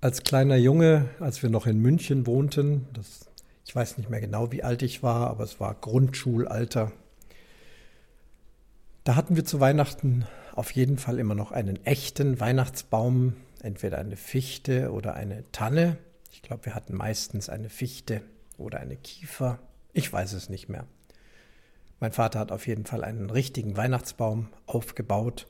Als kleiner Junge, als wir noch in München wohnten, das, ich weiß nicht mehr genau, wie alt ich war, aber es war Grundschulalter, da hatten wir zu Weihnachten auf jeden Fall immer noch einen echten Weihnachtsbaum, entweder eine Fichte oder eine Tanne. Ich glaube, wir hatten meistens eine Fichte oder eine Kiefer. Ich weiß es nicht mehr. Mein Vater hat auf jeden Fall einen richtigen Weihnachtsbaum aufgebaut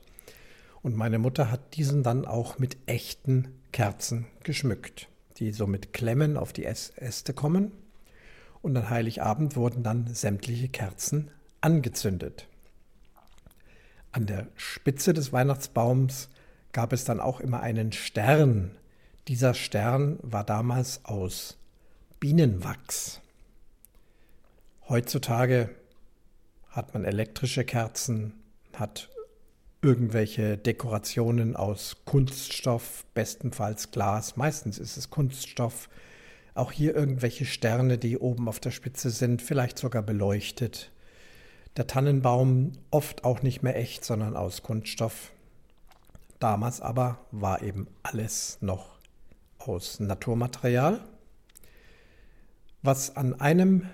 und meine Mutter hat diesen dann auch mit echten Kerzen geschmückt, die so mit Klemmen auf die Äste kommen. Und an Heiligabend wurden dann sämtliche Kerzen angezündet. An der Spitze des Weihnachtsbaums gab es dann auch immer einen Stern. Dieser Stern war damals aus Bienenwachs. Heutzutage hat man elektrische Kerzen, hat irgendwelche Dekorationen aus Kunststoff, bestenfalls Glas, meistens ist es Kunststoff. Auch hier irgendwelche Sterne, die oben auf der Spitze sind, vielleicht sogar beleuchtet. Der Tannenbaum oft auch nicht mehr echt, sondern aus Kunststoff. Damals aber war eben alles noch aus Naturmaterial. Was an einem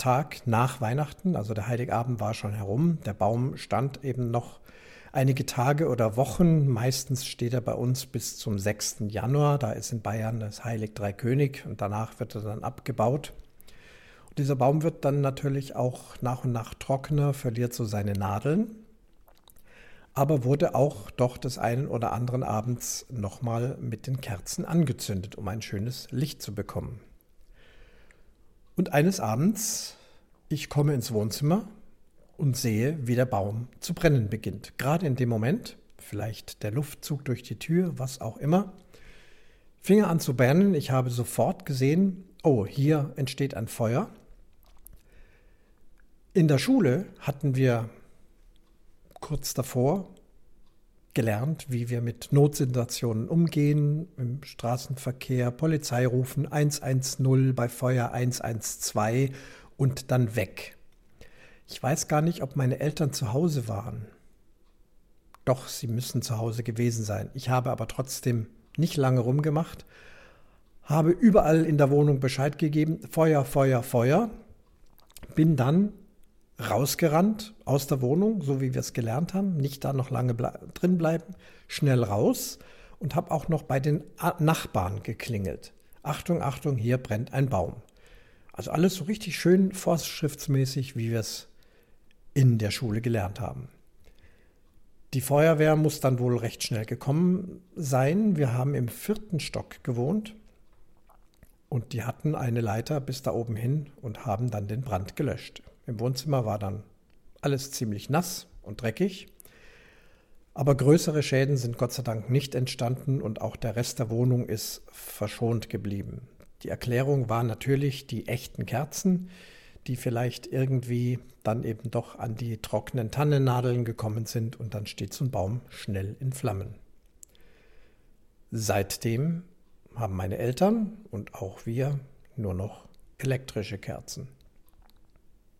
Tag nach Weihnachten, also der Heiligabend war schon herum, der Baum stand eben noch einige Tage oder Wochen. Meistens steht er bei uns bis zum 6. Januar. Da ist in Bayern das Heilig Drei König und danach wird er dann abgebaut. Und dieser Baum wird dann natürlich auch nach und nach trockener, verliert so seine Nadeln, aber wurde auch doch des einen oder anderen Abends nochmal mit den Kerzen angezündet, um ein schönes Licht zu bekommen. Und eines Abends, ich komme ins Wohnzimmer und sehe, wie der Baum zu brennen beginnt. Gerade in dem Moment, vielleicht der Luftzug durch die Tür, was auch immer, fing er an zu brennen. Ich habe sofort gesehen, oh, hier entsteht ein Feuer. In der Schule hatten wir kurz davor gelernt, wie wir mit Notsituationen umgehen, im Straßenverkehr, Polizei rufen 110, bei Feuer 112 und dann weg. Ich weiß gar nicht, ob meine Eltern zu Hause waren. Doch, sie müssen zu Hause gewesen sein. Ich habe aber trotzdem nicht lange rumgemacht, habe überall in der Wohnung Bescheid gegeben, Feuer, Feuer, Feuer, bin dann rausgerannt aus der Wohnung, so wie wir es gelernt haben, nicht da noch lange drin bleiben, schnell raus und habe auch noch bei den Nachbarn geklingelt. Achtung, Achtung, hier brennt ein Baum. Also alles so richtig schön vorschriftsmäßig, wie wir es in der Schule gelernt haben. Die Feuerwehr muss dann wohl recht schnell gekommen sein. Wir haben im vierten Stock gewohnt und die hatten eine Leiter bis da oben hin und haben dann den Brand gelöscht. Im Wohnzimmer war dann alles ziemlich nass und dreckig. Aber größere Schäden sind Gott sei Dank nicht entstanden und auch der Rest der Wohnung ist verschont geblieben. Die Erklärung war natürlich die echten Kerzen, die vielleicht irgendwie dann eben doch an die trockenen Tannennadeln gekommen sind und dann steht so ein Baum schnell in Flammen. Seitdem haben meine Eltern und auch wir nur noch elektrische Kerzen.